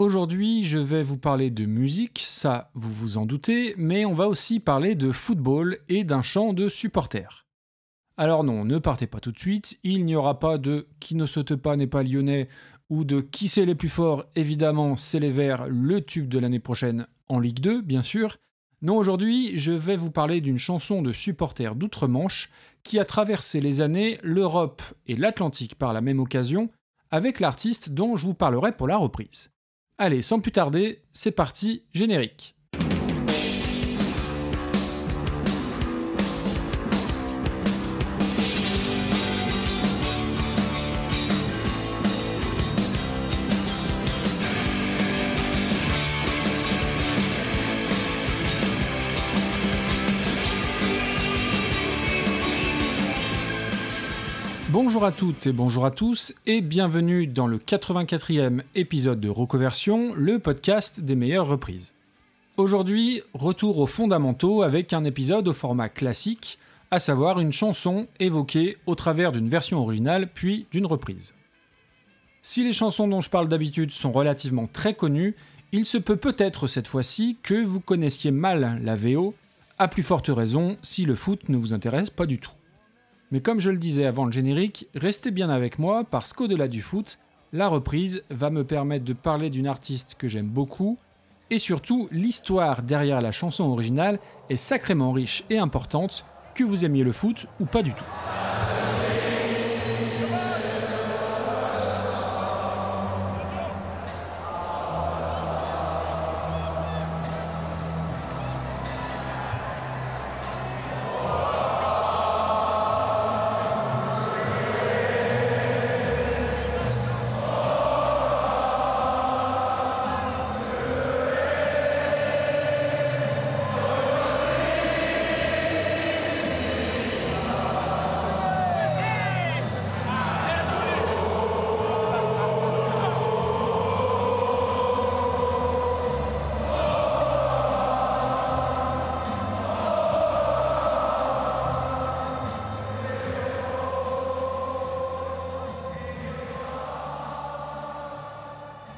Aujourd'hui, je vais vous parler de musique, ça vous vous en doutez, mais on va aussi parler de football et d'un chant de supporters. Alors non, ne partez pas tout de suite, il n'y aura pas de qui ne saute pas n'est pas lyonnais ou de qui c'est les plus forts, évidemment c'est les Verts, le tube de l'année prochaine en Ligue 2 bien sûr. Non, aujourd'hui, je vais vous parler d'une chanson de supporters d'outre-Manche qui a traversé les années, l'Europe et l'Atlantique par la même occasion, avec l'artiste dont je vous parlerai pour la reprise. Allez, sans plus tarder, c'est parti, générique. Bonjour à toutes et bonjour à tous et bienvenue dans le 84e épisode de Reconversion, le podcast des meilleures reprises. Aujourd'hui, retour aux fondamentaux avec un épisode au format classique, à savoir une chanson évoquée au travers d'une version originale puis d'une reprise. Si les chansons dont je parle d'habitude sont relativement très connues, il se peut peut-être cette fois-ci que vous connaissiez mal la VO, à plus forte raison si le foot ne vous intéresse pas du tout. Mais comme je le disais avant le générique, restez bien avec moi parce qu'au-delà du foot, la reprise va me permettre de parler d'une artiste que j'aime beaucoup, et surtout l'histoire derrière la chanson originale est sacrément riche et importante, que vous aimiez le foot ou pas du tout.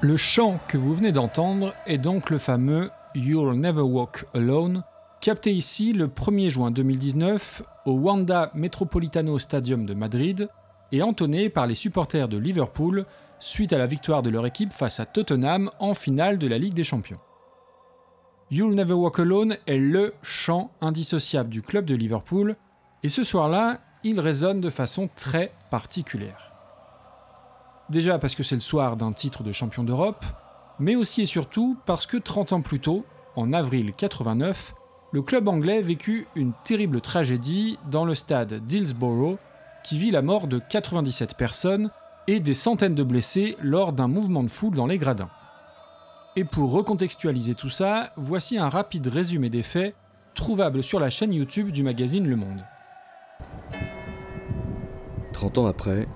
Le chant que vous venez d'entendre est donc le fameux You'll Never Walk Alone, capté ici le 1er juin 2019 au Wanda Metropolitano Stadium de Madrid et entonné par les supporters de Liverpool suite à la victoire de leur équipe face à Tottenham en finale de la Ligue des Champions. You'll Never Walk Alone est le chant indissociable du club de Liverpool et ce soir-là, il résonne de façon très particulière. Déjà parce que c'est le soir d'un titre de champion d'Europe, mais aussi et surtout parce que 30 ans plus tôt, en avril 89, le club anglais vécut une terrible tragédie dans le stade d'Hillsborough qui vit la mort de 97 personnes et des centaines de blessés lors d'un mouvement de foule dans les gradins. Et pour recontextualiser tout ça, voici un rapide résumé des faits trouvable sur la chaîne YouTube du magazine Le Monde. 30 ans après,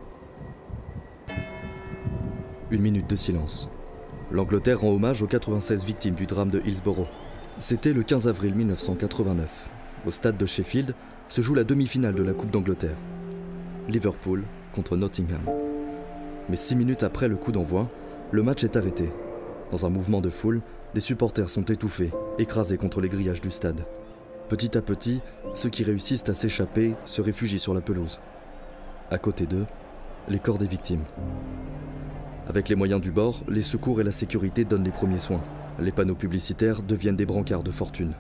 une minute de silence. L'Angleterre rend hommage aux 96 victimes du drame de Hillsborough. C'était le 15 avril 1989. Au stade de Sheffield se joue la demi-finale de la Coupe d'Angleterre. Liverpool contre Nottingham. Mais six minutes après le coup d'envoi, le match est arrêté. Dans un mouvement de foule, des supporters sont étouffés, écrasés contre les grillages du stade. Petit à petit, ceux qui réussissent à s'échapper se réfugient sur la pelouse. À côté d'eux, les corps des victimes. Avec les moyens du bord, les secours et la sécurité donnent les premiers soins. Les panneaux publicitaires deviennent des brancards de fortune.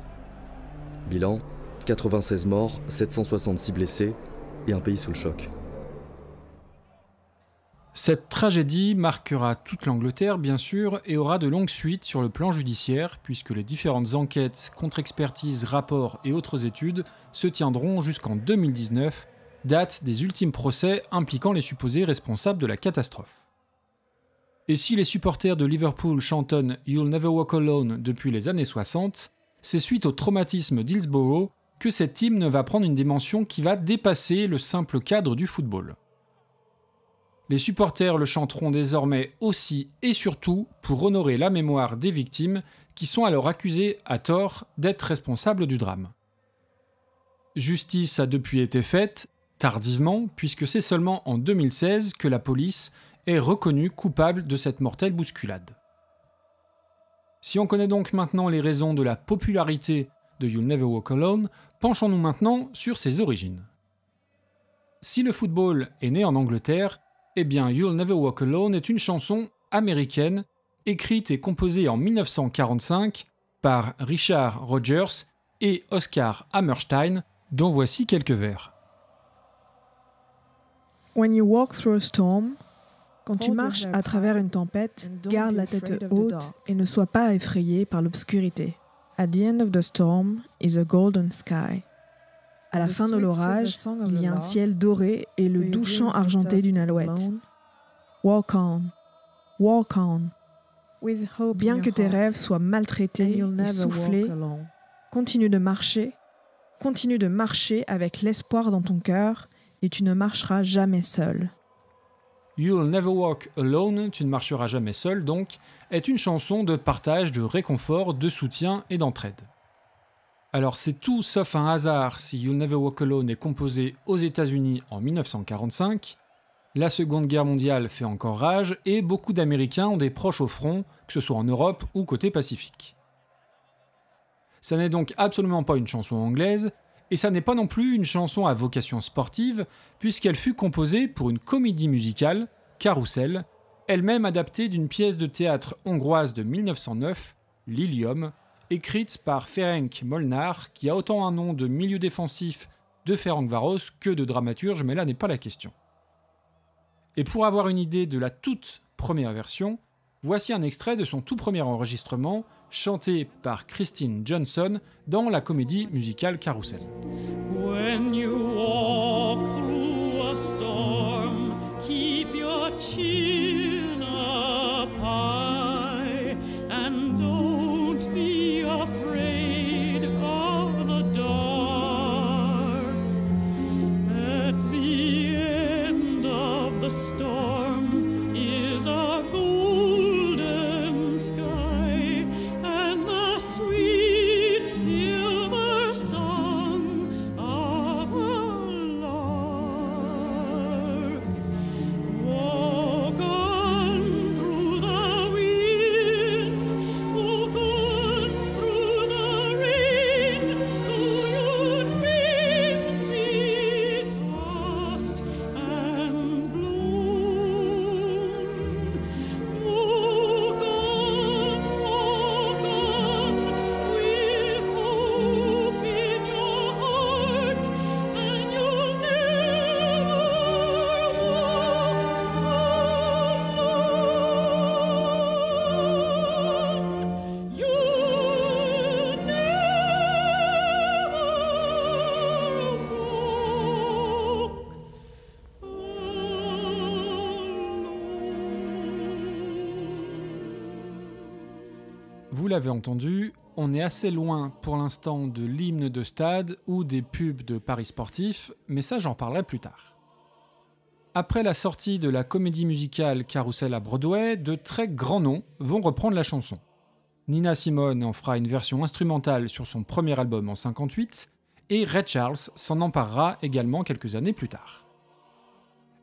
Bilan 96 morts, 766 blessés et un pays sous le choc. Cette tragédie marquera toute l'Angleterre, bien sûr, et aura de longues suites sur le plan judiciaire, puisque les différentes enquêtes, contre-expertises, rapports et autres études se tiendront jusqu'en 2019, date des ultimes procès impliquant les supposés responsables de la catastrophe. Et si les supporters de Liverpool chantonnent You'll Never Walk Alone depuis les années 60, c'est suite au traumatisme d'Hillsborough que cette hymne va prendre une dimension qui va dépasser le simple cadre du football. Les supporters le chanteront désormais aussi et surtout pour honorer la mémoire des victimes qui sont alors accusées à tort d'être responsables du drame. Justice a depuis été faite, tardivement, puisque c'est seulement en 2016 que la police est reconnu coupable de cette mortelle bousculade. Si on connaît donc maintenant les raisons de la popularité de You'll Never Walk Alone, penchons-nous maintenant sur ses origines. Si le football est né en Angleterre, eh bien You'll Never Walk Alone est une chanson américaine écrite et composée en 1945 par Richard Rogers et Oscar Hammerstein, dont voici quelques vers. Quand tu marches à travers une tempête, garde la tête haute et ne sois pas effrayé par l'obscurité. At the end of the storm is a golden sky. À la fin de l'orage, il y a un ciel doré et le doux chant argenté d'une alouette. Walk on, walk on. Bien que tes rêves soient maltraités et soufflés, continue de marcher, continue de marcher avec l'espoir dans ton cœur et tu ne marcheras jamais seul. You'll Never Walk Alone, tu ne marcheras jamais seul donc, est une chanson de partage, de réconfort, de soutien et d'entraide. Alors c'est tout sauf un hasard si You'll Never Walk Alone est composé aux États-Unis en 1945. La Seconde Guerre mondiale fait encore rage et beaucoup d'Américains ont des proches au front, que ce soit en Europe ou côté Pacifique. Ça n'est donc absolument pas une chanson anglaise, et ça n'est pas non plus une chanson à vocation sportive, puisqu'elle fut composée pour une comédie musicale, Carousel, elle-même adaptée d'une pièce de théâtre hongroise de 1909, Lilium, écrite par Ferenc Molnar, qui a autant un nom de milieu défensif de Ferencvaros que de dramaturge, mais là n'est pas la question. Et pour avoir une idée de la toute première version, voici un extrait de son tout premier enregistrement, chanté par Christine Johnson dans la comédie musicale Carousel. L'avez entendu, on est assez loin pour l'instant de l'hymne de stade ou des pubs de paris sportifs, mais ça j'en parlerai plus tard. Après la sortie de la comédie musicale Carousel à Broadway, de très grands noms vont reprendre la chanson. Nina Simone en fera une version instrumentale sur son premier album en 58, et Ray Charles s'en emparera également quelques années plus tard.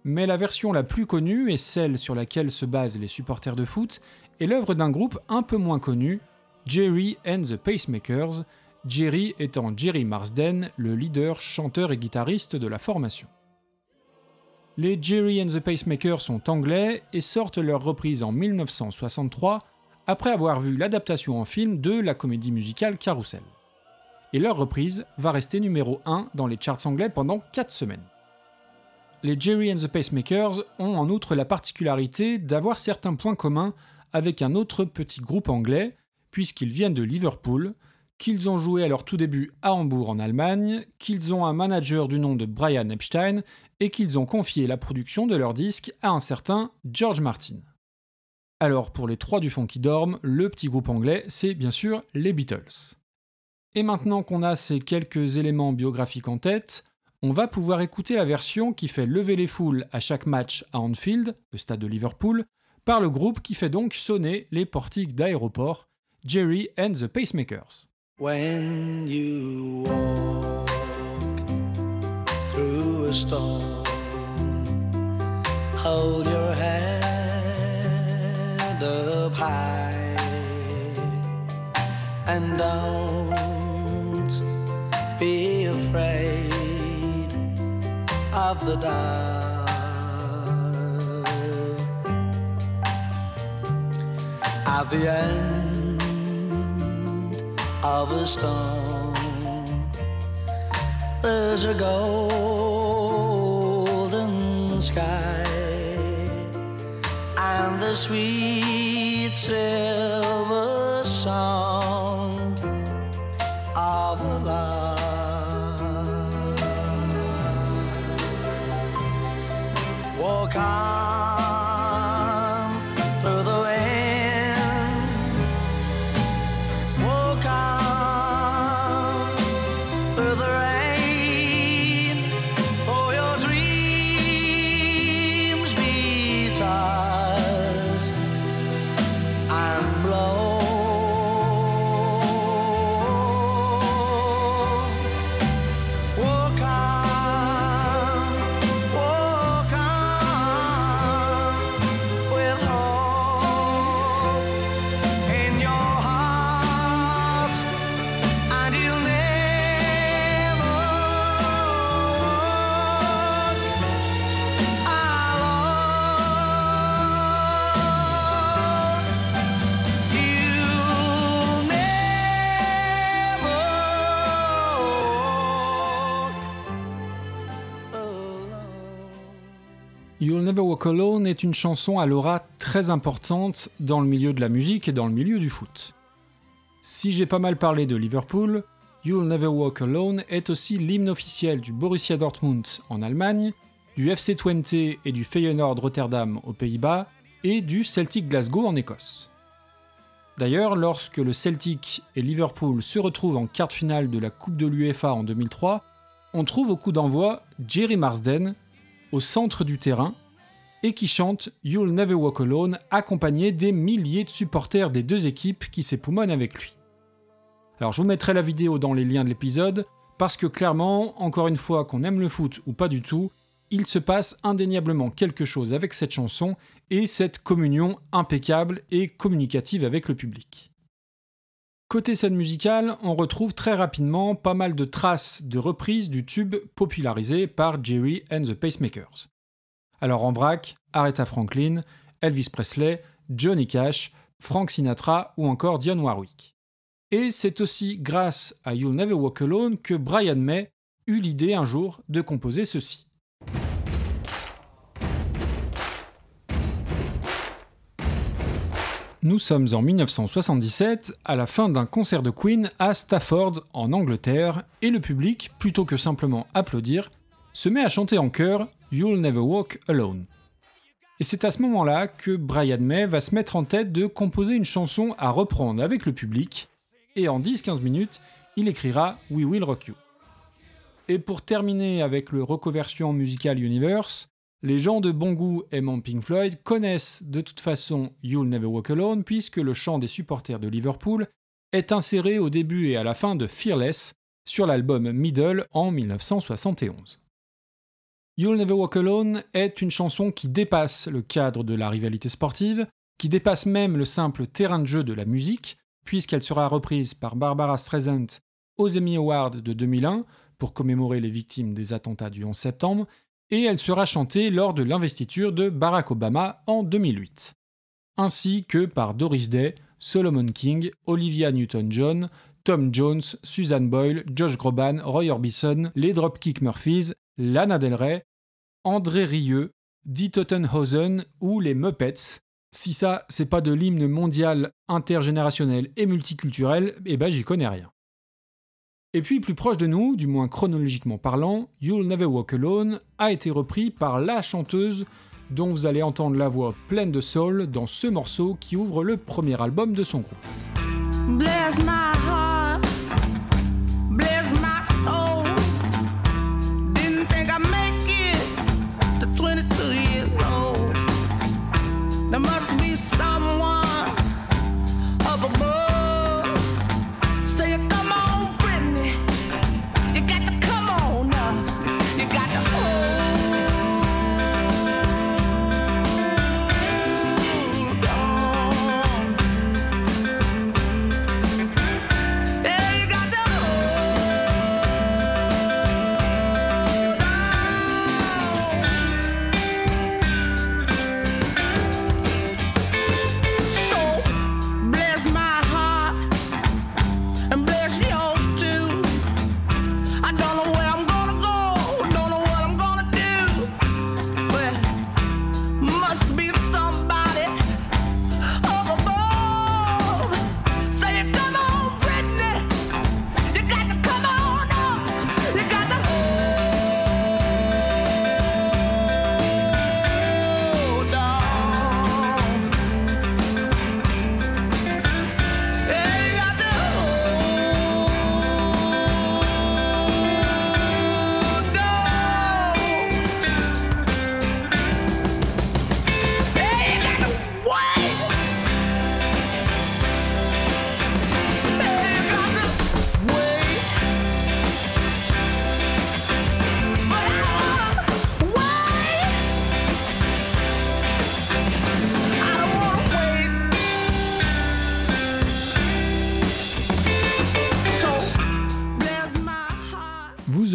Mais la version la plus connue et celle sur laquelle se basent les supporters de foot est l'œuvre d'un groupe un peu moins connu, Jerry and the Pacemakers, Jerry étant Jerry Marsden, le leader, chanteur et guitariste de la formation. Les Jerry and the Pacemakers sont anglais et sortent leur reprise en 1963 après avoir vu l'adaptation en film de la comédie musicale Carousel. Et leur reprise va rester numéro 1 dans les charts anglais pendant 4 semaines. Les Jerry and the Pacemakers ont en outre la particularité d'avoir certains points communs avec un autre petit groupe anglais, puisqu'ils viennent de Liverpool, qu'ils ont joué à leur tout début à Hambourg en Allemagne, qu'ils ont un manager du nom de Brian Epstein et qu'ils ont confié la production de leur disque à un certain George Martin. Alors pour les trois du fond qui dorment, le petit groupe anglais, c'est bien sûr les Beatles. Et maintenant qu'on a ces quelques éléments biographiques en tête, on va pouvoir écouter la version qui fait lever les foules à chaque match à Anfield, le stade de Liverpool, par le groupe qui fait donc sonner les portiques d'aéroport, Jerry and the Pacemakers. When you walk through a storm, hold your head up high. and don't be afraid of the dark. At the end of a storm, there's a golden sky and the sweet silver song of love. Walk on Never Walk Alone est une chanson à l'aura très importante dans le milieu de la musique et dans le milieu du foot. Si j'ai pas mal parlé de Liverpool, You'll Never Walk Alone est aussi l'hymne officiel du Borussia Dortmund en Allemagne, du FC Twente et du Feyenoord Rotterdam aux Pays-Bas et du Celtic Glasgow en Écosse. D'ailleurs, lorsque le Celtic et Liverpool se retrouvent en quart finale de la Coupe de l'UEFA en 2003, on trouve au coup d'envoi Jerry Marsden au centre du terrain et qui chante You'll Never Walk Alone accompagné des milliers de supporters des deux équipes qui s'époumonnent avec lui. Alors je vous mettrai la vidéo dans les liens de l'épisode parce que clairement, encore une fois, qu'on aime le foot ou pas du tout, il se passe indéniablement quelque chose avec cette chanson et cette communion impeccable et communicative avec le public. Côté scène musicale, on retrouve très rapidement pas mal de traces de reprises du tube popularisé par Jerry and the Pacemakers. Alors en vrac, Aretha Franklin, Elvis Presley, Johnny Cash, Frank Sinatra ou encore Dionne Warwick. Et c'est aussi grâce à You'll Never Walk Alone que Brian May eut l'idée un jour de composer ceci. Nous sommes en 1977, à la fin d'un concert de Queen à Stafford, en Angleterre, et le public, plutôt que simplement applaudir, se met à chanter en chœur You'll Never Walk Alone. Et c'est à ce moment-là que Brian May va se mettre en tête de composer une chanson à reprendre avec le public, et en 10-15 minutes, il écrira We Will Rock You. Et pour terminer avec le Reconversion Musical Universe, les gens de bon goût aimant Pink Floyd connaissent de toute façon You'll Never Walk Alone puisque le chant des supporters de Liverpool est inséré au début et à la fin de Fearless sur l'album Middle en 1971. You'll Never Walk Alone est une chanson qui dépasse le cadre de la rivalité sportive, qui dépasse même le simple terrain de jeu de la musique, puisqu'elle sera reprise par Barbara Streisand aux Emmy Awards de 2001 pour commémorer les victimes des attentats du 11 septembre, et elle sera chantée lors de l'investiture de Barack Obama en 2008, ainsi que par Doris Day, Solomon King, Olivia Newton-John, Tom Jones, Susan Boyle, Josh Groban, Roy Orbison, les Dropkick Murphys, Lana Del Rey, André Rieu, Dee Tottenhausen ou les Muppets. Si ça, c'est pas de l'hymne mondial intergénérationnel et multiculturel, eh ben j'y connais rien. Et puis plus proche de nous, du moins chronologiquement parlant, You'll Never Walk Alone a été repris par la chanteuse dont vous allez entendre la voix pleine de soul dans ce morceau qui ouvre le premier album de son groupe.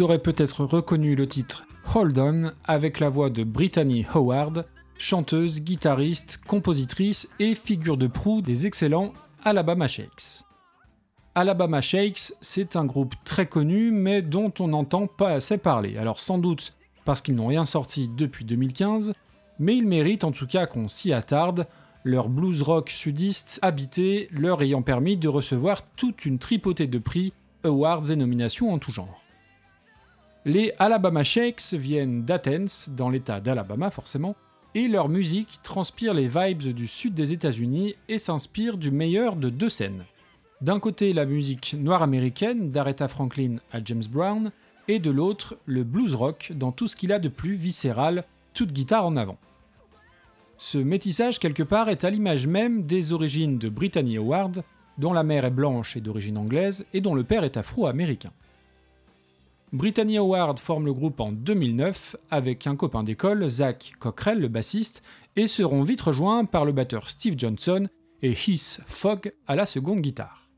Aurez peut-être reconnu le titre Hold On avec la voix de Brittany Howard, chanteuse, guitariste, compositrice et figure de proue des excellents Alabama Shakes. Alabama Shakes, c'est un groupe très connu mais dont on n'entend pas assez parler. Alors sans doute parce qu'ils n'ont rien sorti depuis 2015, mais ils méritent en tout cas qu'on s'y attarde, leur blues rock sudiste habité leur ayant permis de recevoir toute une tripotée de prix, awards et nominations en tout genre. Les Alabama Shakes viennent d'Athens, dans l'état d'Alabama forcément, et leur musique transpire les vibes du sud des États-Unis et s'inspire du meilleur de deux scènes. D'un côté la musique noire américaine d'Aretha Franklin à James Brown, et de l'autre le blues rock dans tout ce qu'il a de plus viscéral, toute guitare en avant. Ce métissage quelque part est à l'image même des origines de Brittany Howard, dont la mère est blanche et d'origine anglaise et dont le père est afro-américain. Brittany Howard forme le groupe en 2009 avec un copain d'école, Zach Cockrell, le bassiste, et seront vite rejoints par le batteur Steve Johnson et Heath Fogg à la seconde guitare.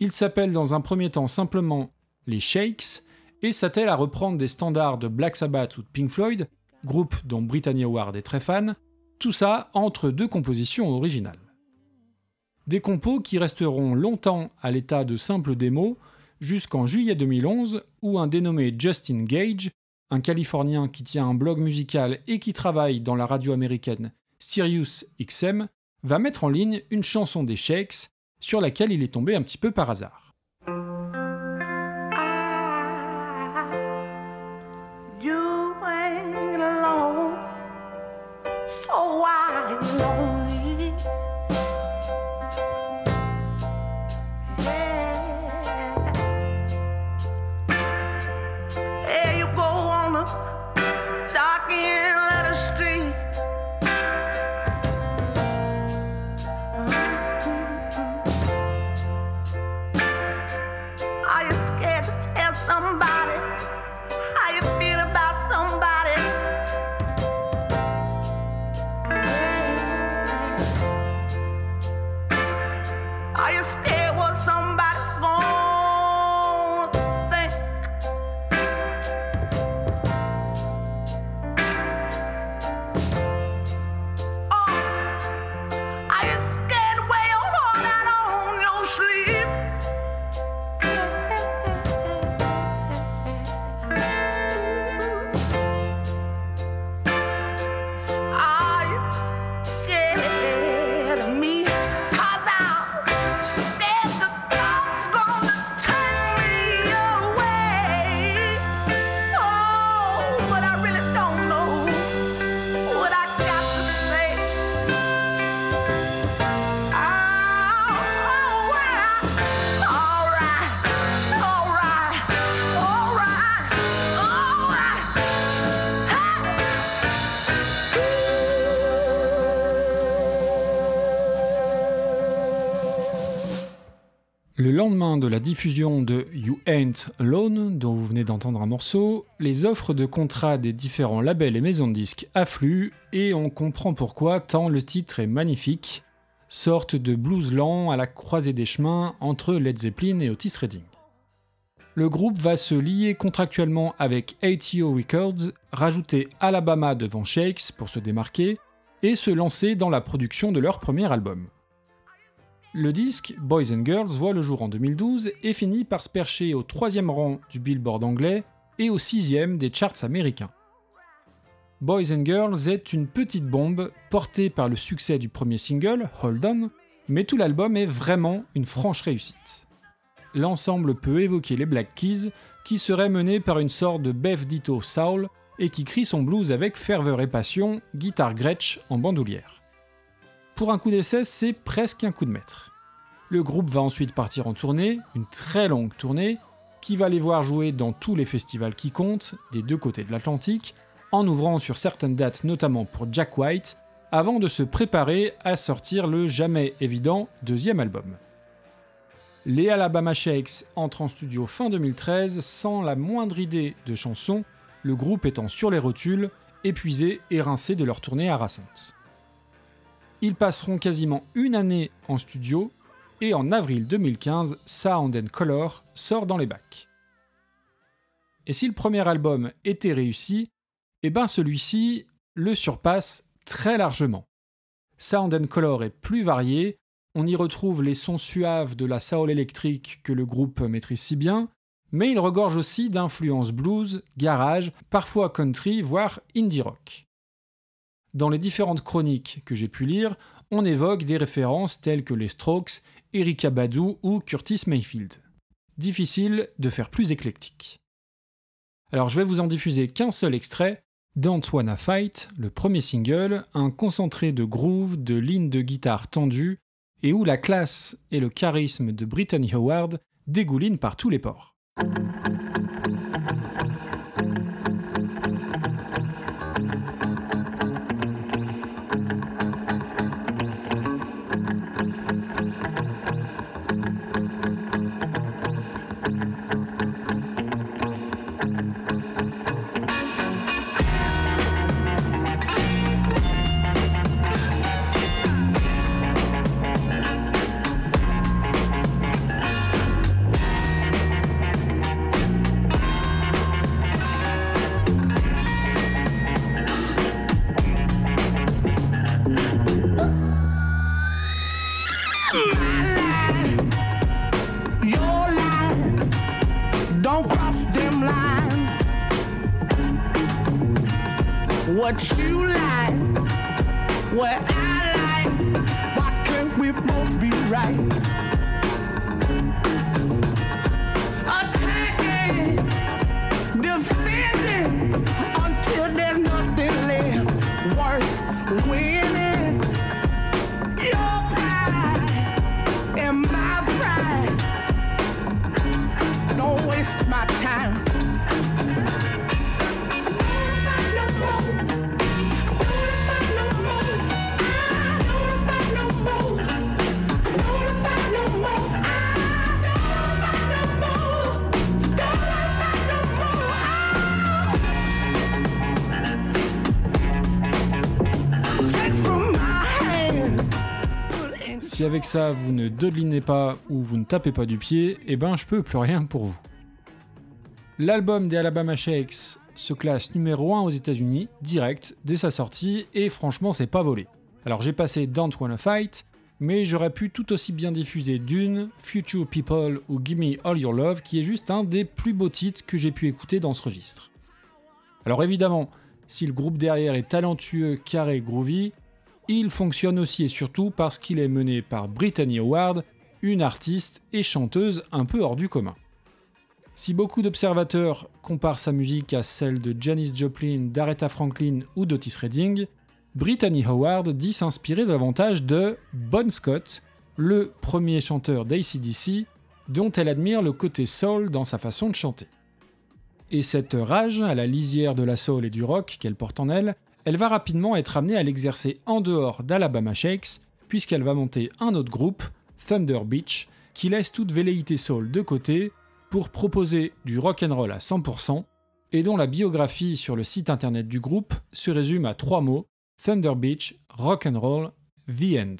Ils s'appellent dans un premier temps simplement les Shakes et s'attellent à reprendre des standards de Black Sabbath ou de Pink Floyd, groupe dont Brittany Howard est très fan, tout ça entre deux compositions originales. Des compos qui resteront longtemps à l'état de simples démos jusqu'en juillet 2011 où un dénommé Justin Gage, un Californien qui tient un blog musical et qui travaille dans la radio américaine Sirius XM, va mettre en ligne une chanson des Shakes sur laquelle il est tombé un petit peu par hasard. Le lendemain de la diffusion de You Ain't Alone, dont vous venez d'entendre un morceau, les offres de contrats des différents labels et maisons de disques affluent et on comprend pourquoi tant le titre est magnifique, sorte de blues lent à la croisée des chemins entre Led Zeppelin et Otis Redding. Le groupe va se lier contractuellement avec ATO Records, rajouter Alabama devant Shakes pour se démarquer et se lancer dans la production de leur premier album. Le disque Boys and Girls voit le jour en 2012 et finit par se percher au troisième rang du Billboard anglais et au sixième des charts américains. Boys and Girls est une petite bombe portée par le succès du premier single, Hold On, mais tout l'album est vraiment une franche réussite. L'ensemble peut évoquer les Black Keys, qui seraient menés par une sorte de Bev Ditto Soul et qui crie son blues avec ferveur et passion, guitare Gretsch en bandoulière. Pour un coup d'essai, c'est presque un coup de maître. Le groupe va ensuite partir en tournée, une très longue tournée, qui va les voir jouer dans tous les festivals qui comptent, des deux côtés de l'Atlantique, en ouvrant sur certaines dates notamment pour Jack White, avant de se préparer à sortir le jamais évident deuxième album. Les Alabama Shakes entrent en studio fin 2013 sans la moindre idée de chanson, le groupe étant sur les rotules, épuisé et rincé de leur tournée harassante. Ils passeront quasiment une année en studio et en avril 2015, Sound and Color sort dans les bacs. Et si le premier album était réussi, eh ben celui-ci le surpasse très largement. Sound and Color est plus varié, on y retrouve les sons suaves de la soul électrique que le groupe maîtrise si bien, mais il regorge aussi d'influences blues, garage, parfois country, voire indie rock. Dans les différentes chroniques que j'ai pu lire, on évoque des références telles que les Strokes, Erika Badu ou Curtis Mayfield. Difficile de faire plus éclectique. Alors je vais vous en diffuser qu'un seul extrait, Wanna Fight, le premier single, un concentré de groove, de lignes de guitare tendues, et où la classe et le charisme de Brittany Howard dégoulinent par tous les ports. Vous ne dodelinez pas ou vous ne tapez pas du pied, eh ben je peux plus rien pour vous. L'album des Alabama Shakes se classe numéro 1 aux États-Unis, direct, dès sa sortie, et franchement c'est pas volé. Alors j'ai passé Don't Wanna Fight, mais j'aurais pu tout aussi bien diffuser Dune, Future People ou Gimme All Your Love, qui est juste un des plus beaux titres que j'ai pu écouter dans ce registre. Alors évidemment, si le groupe derrière est talentueux, carré, groovy, il fonctionne aussi et surtout parce qu'il est mené par Brittany Howard, une artiste et chanteuse un peu hors du commun. Si beaucoup d'observateurs comparent sa musique à celle de Janis Joplin, d'Aretha Franklin ou d'Otis Redding, Brittany Howard dit s'inspirer davantage de Bon Scott, le premier chanteur d'ACDC, dont elle admire le côté soul dans sa façon de chanter. Et cette rage, à la lisière de la soul et du rock qu'elle porte en elle, elle va rapidement être amenée à l'exercer en dehors d'Alabama Shakes, puisqu'elle va monter un autre groupe, Thunder Beach, qui laisse toute velléité soul de côté pour proposer du rock and roll à 100%, et dont la biographie sur le site internet du groupe se résume à trois mots Thunder Beach, rock and roll, the end.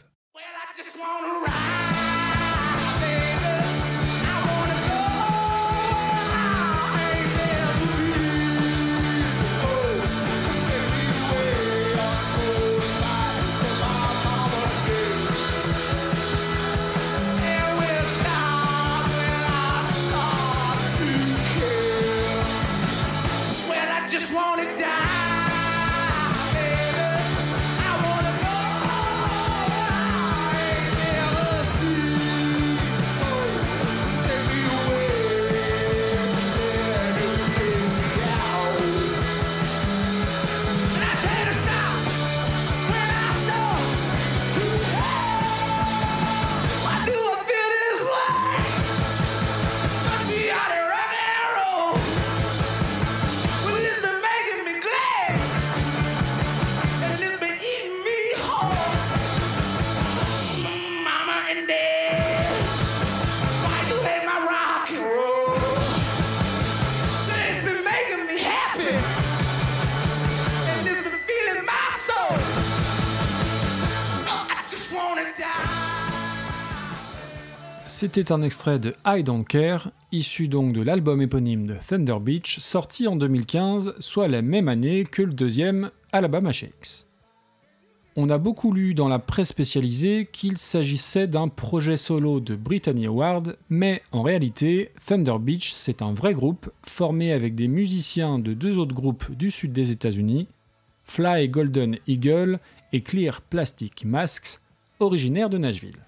C'était un extrait de I Don't Care, issu donc de l'album éponyme de Thunder Beach, sorti en 2015, soit la même année que le deuxième Alabama Shakes. On a beaucoup lu dans la presse spécialisée qu'il s'agissait d'un projet solo de Brittany Howard, mais en réalité, Thunder Beach, c'est un vrai groupe formé avec des musiciens de deux autres groupes du sud des États-Unis, Fly Golden Eagle et Clear Plastic Masks, originaires de Nashville.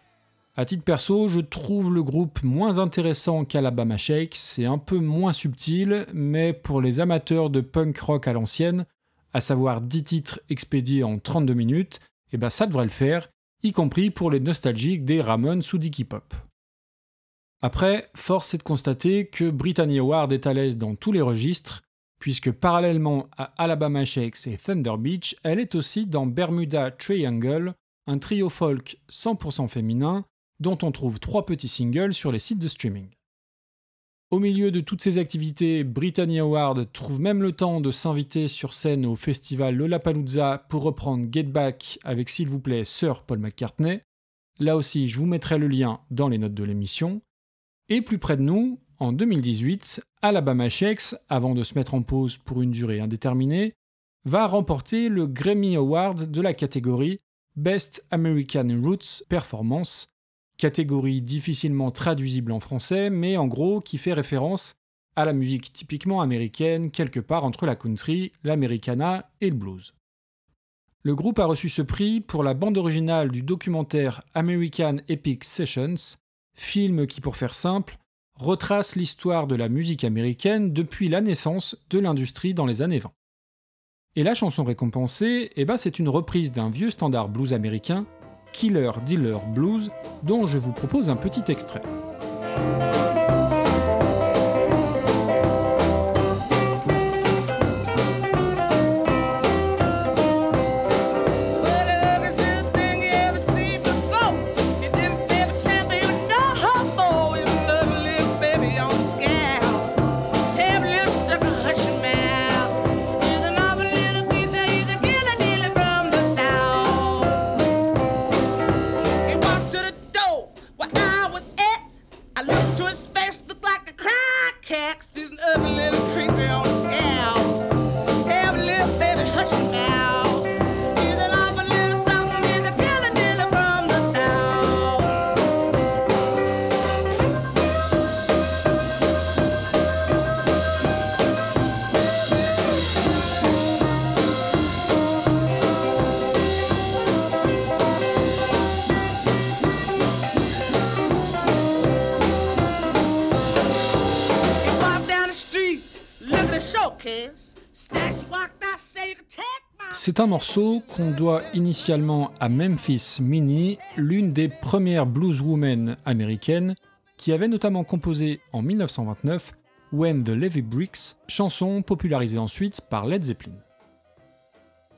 À titre perso, je trouve le groupe moins intéressant qu'Alabama Shakes, c'est un peu moins subtil, mais pour les amateurs de punk rock à l'ancienne, à savoir 10 titres expédiés en 32 minutes, et eh ben ça devrait le faire, y compris pour les nostalgiques des Ramones ou Dicky Pop. Après, force est de constater que Brittany Howard est à l'aise dans tous les registres, puisque parallèlement à Alabama Shakes et Thunder Beach, elle est aussi dans Bermuda Triangle, un trio folk 100% féminin dont on trouve trois petits singles sur les sites de streaming. Au milieu de toutes ces activités, Brittany Howard trouve même le temps de s'inviter sur scène au festival Lollapalooza pour reprendre Get Back avec s'il vous plaît Sir Paul McCartney. Là aussi, je vous mettrai le lien dans les notes de l'émission. Et plus près de nous, en 2018, Alabama Shakes, avant de se mettre en pause pour une durée indéterminée, va remporter le Grammy Award de la catégorie Best American Roots Performance, catégorie difficilement traduisible en français, mais en gros qui fait référence à la musique typiquement américaine, quelque part entre la country, l'americana et le blues. Le groupe a reçu ce prix pour la bande originale du documentaire American Epic Sessions, film qui, pour faire simple, retrace l'histoire de la musique américaine depuis la naissance de l'industrie dans les années 20. Et la chanson récompensée, eh ben, c'est une reprise d'un vieux standard blues américain Killer Dealer Blues, dont je vous propose un petit extrait. C'est un morceau qu'on doit initialement à Memphis Minnie, l'une des premières blueswomen américaines, qui avait notamment composé en 1929 When the Levy Bricks, chanson popularisée ensuite par Led Zeppelin.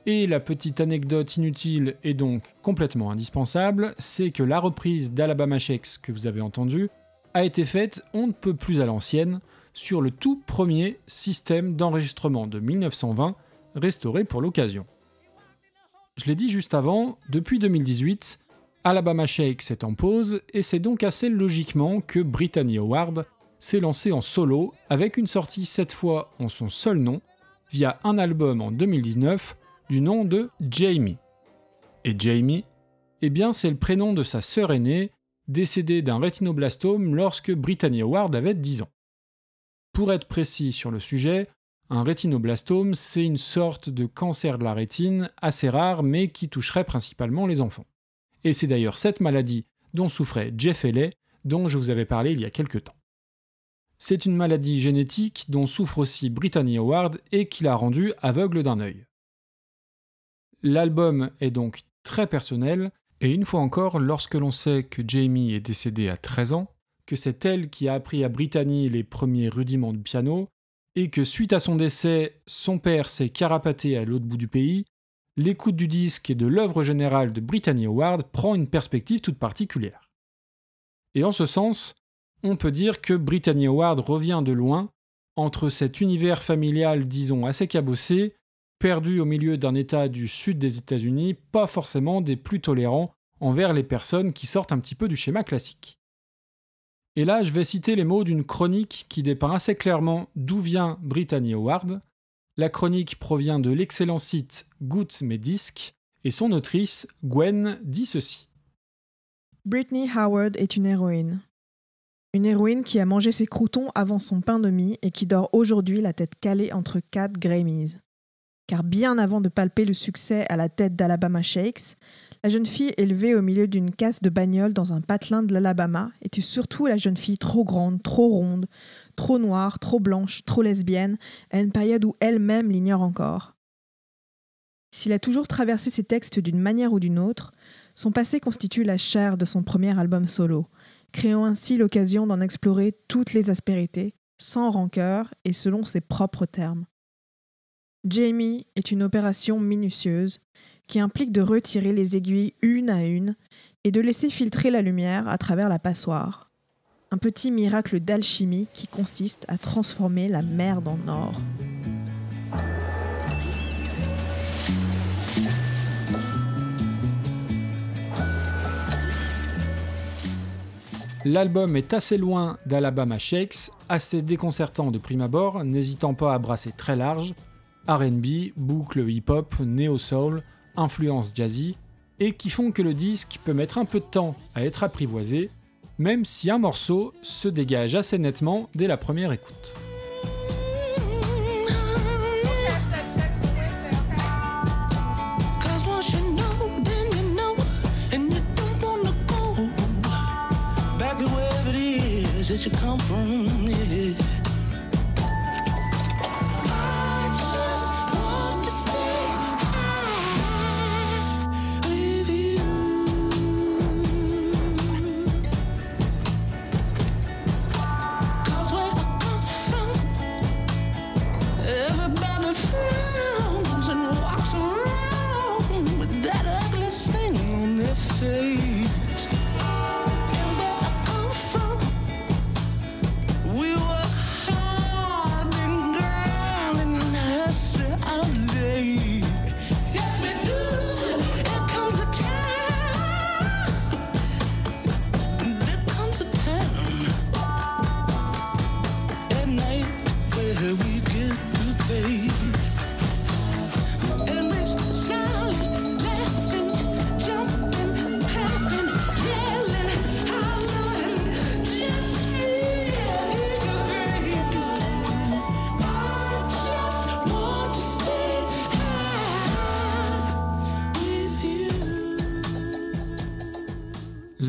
Et la petite anecdote inutile et donc complètement indispensable, c'est que la reprise d'Alabama Shakes que vous avez entendue a été faite on ne peut plus à l'ancienne sur le tout premier système d'enregistrement de 1920 restauré pour l'occasion. Je l'ai dit juste avant, depuis 2018, Alabama Shake est en pause et c'est donc assez logiquement que Brittany Howard s'est lancée en solo avec une sortie cette fois en son seul nom via un album en 2019 du nom de Jamie. Et Jamie, eh bien c'est le prénom de sa sœur aînée, décédée d'un rétinoblastome lorsque Brittany Howard avait 10 ans. Pour être précis sur le sujet, un rétinoblastome, c'est une sorte de cancer de la rétine assez rare mais qui toucherait principalement les enfants. Et c'est d'ailleurs cette maladie dont souffrait Jeff Haley, dont je vous avais parlé il y a quelque temps. C'est une maladie génétique dont souffre aussi Brittany Howard et qui l'a rendue aveugle d'un œil. L'album est donc très personnel, et une fois encore, lorsque l'on sait que Jamie est décédée à 13 ans, que c'est elle qui a appris à Brittany les premiers rudiments de piano, et que suite à son décès, son père s'est carapaté à l'autre bout du pays, l'écoute du disque et de l'œuvre générale de Brittany Howard prend une perspective toute particulière. Et en ce sens, on peut dire que Brittany Howard revient de loin entre cet univers familial, disons, assez cabossé, perdu au milieu d'un État du sud des États-Unis, pas forcément des plus tolérants envers les personnes qui sortent un petit peu du schéma classique. Et là, je vais citer les mots d'une chronique qui dépeint assez clairement d'où vient Brittany Howard. La chronique provient de l'excellent site Goods Mes Disques et son autrice, Gwen, dit ceci. Brittany Howard est une héroïne. Une héroïne qui a mangé ses croutons avant son pain de mie et qui dort aujourd'hui la tête calée entre quatre Grammys. Car bien avant de palper le succès à la tête d'Alabama Shakes, la jeune fille élevée au milieu d'une casse de bagnole dans un patelin de l'Alabama était surtout la jeune fille trop grande, trop ronde, trop noire, trop blanche, trop lesbienne, à une période où elle-même l'ignore encore. S'il a toujours traversé ses textes d'une manière ou d'une autre, son passé constitue la chair de son premier album solo, créant ainsi l'occasion d'en explorer toutes les aspérités, sans rancœur et selon ses propres termes. Jamie est une opération minutieuse qui implique de retirer les aiguilles une à une et de laisser filtrer la lumière à travers la passoire. Un petit miracle d'alchimie qui consiste à transformer la merde en or. L'album est assez loin d'Alabama Shakes, assez déconcertant de prime abord, n'hésitant pas à brasser très large, RB, boucle hip-hop, néo-soul, influence jazzy, et qui font que le disque peut mettre un peu de temps à être apprivoisé, même si un morceau se dégage assez nettement dès la première écoute.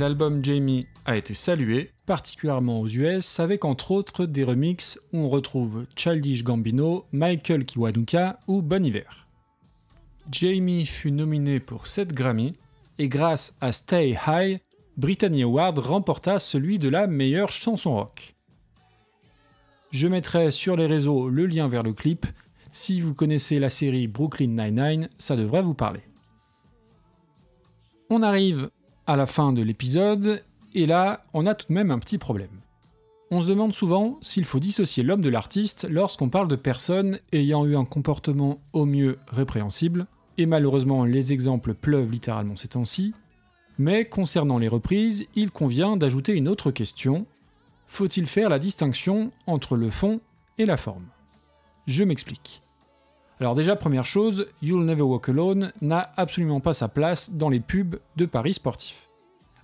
L'album Jamie a été salué, particulièrement aux US, avec entre autres des remixes où on retrouve Childish Gambino, Michael Kiwanuka ou Bon Iver. Jamie fut nominé pour 7 Grammy, et grâce à Stay High, Brittany Award remporta celui de la meilleure chanson rock. Je mettrai sur les réseaux le lien vers le clip. Si vous connaissez la série Brooklyn Nine-Nine, ça devrait vous parler. On arrive à la fin de l'épisode, et là, on a tout de même un petit problème. On se demande souvent s'il faut dissocier l'homme de l'artiste lorsqu'on parle de personnes ayant eu un comportement au mieux répréhensible, et malheureusement les exemples pleuvent littéralement ces temps-ci, mais concernant les reprises, il convient d'ajouter une autre question. Faut-il faire la distinction entre le fond et la forme? Je m'explique. Alors déjà, première chose, You'll Never Walk Alone n'a absolument pas sa place dans les pubs de paris sportifs.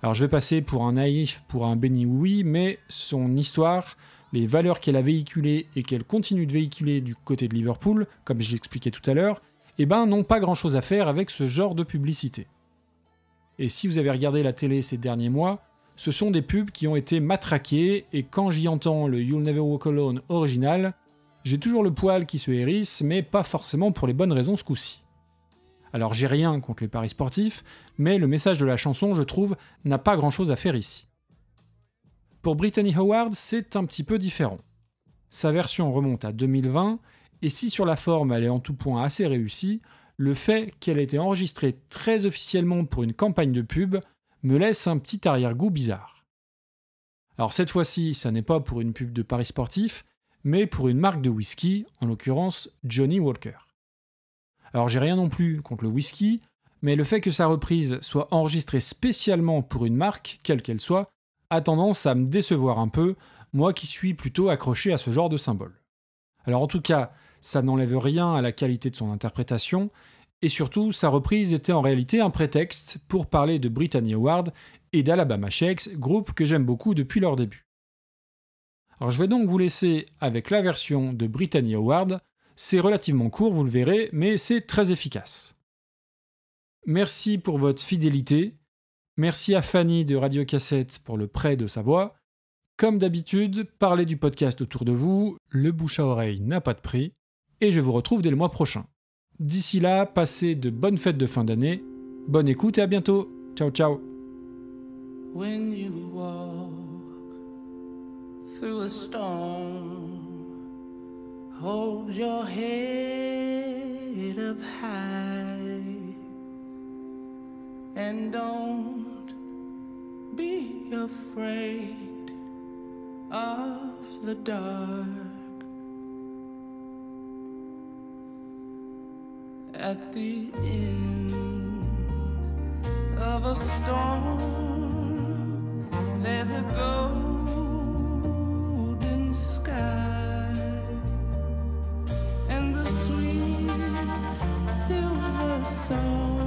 Alors je vais passer pour un naïf, pour un béni oui, mais son histoire, les valeurs qu'elle a véhiculées et qu'elle continue de véhiculer du côté de Liverpool, comme je l'expliquais tout à l'heure, eh ben n'ont pas grand chose à faire avec ce genre de publicité. Et si vous avez regardé la télé ces derniers mois, ce sont des pubs qui ont été matraquées, et quand j'y entends le You'll Never Walk Alone original, j'ai toujours le poil qui se hérisse, mais pas forcément pour les bonnes raisons ce coup-ci. Alors j'ai rien contre les paris sportifs, mais le message de la chanson, je trouve, n'a pas grand-chose à faire ici. Pour Brittany Howard, c'est un petit peu différent. Sa version remonte à 2020, et si sur la forme elle est en tout point assez réussie, le fait qu'elle ait été enregistrée très officiellement pour une campagne de pub me laisse un petit arrière-goût bizarre. Alors cette fois-ci, ça n'est pas pour une pub de paris sportif, mais pour une marque de whisky, en l'occurrence Johnny Walker. Alors j'ai rien non plus contre le whisky, mais le fait que sa reprise soit enregistrée spécialement pour une marque, quelle qu'elle soit, a tendance à me décevoir un peu, moi qui suis plutôt accroché à ce genre de symbole. Alors en tout cas, ça n'enlève rien à la qualité de son interprétation, et surtout, sa reprise était en réalité un prétexte pour parler de Brittany Howard et d'Alabama Shakes, groupe que j'aime beaucoup depuis leur début. Je vais donc vous laisser avec la version de Brittany Howard, c'est relativement court, vous le verrez, mais c'est très efficace. Merci pour votre fidélité, merci à Fanny de Radio Cassette pour le prêt de sa voix, comme d'habitude, parlez du podcast autour de vous, le bouche à oreille n'a pas de prix, et je vous retrouve dès le mois prochain. D'ici là, passez de bonnes fêtes de fin d'année, bonne écoute et à bientôt. Ciao ciao through a storm. Hold your head up high and don't be afraid of the dark. At the end of a storm, there's a golden song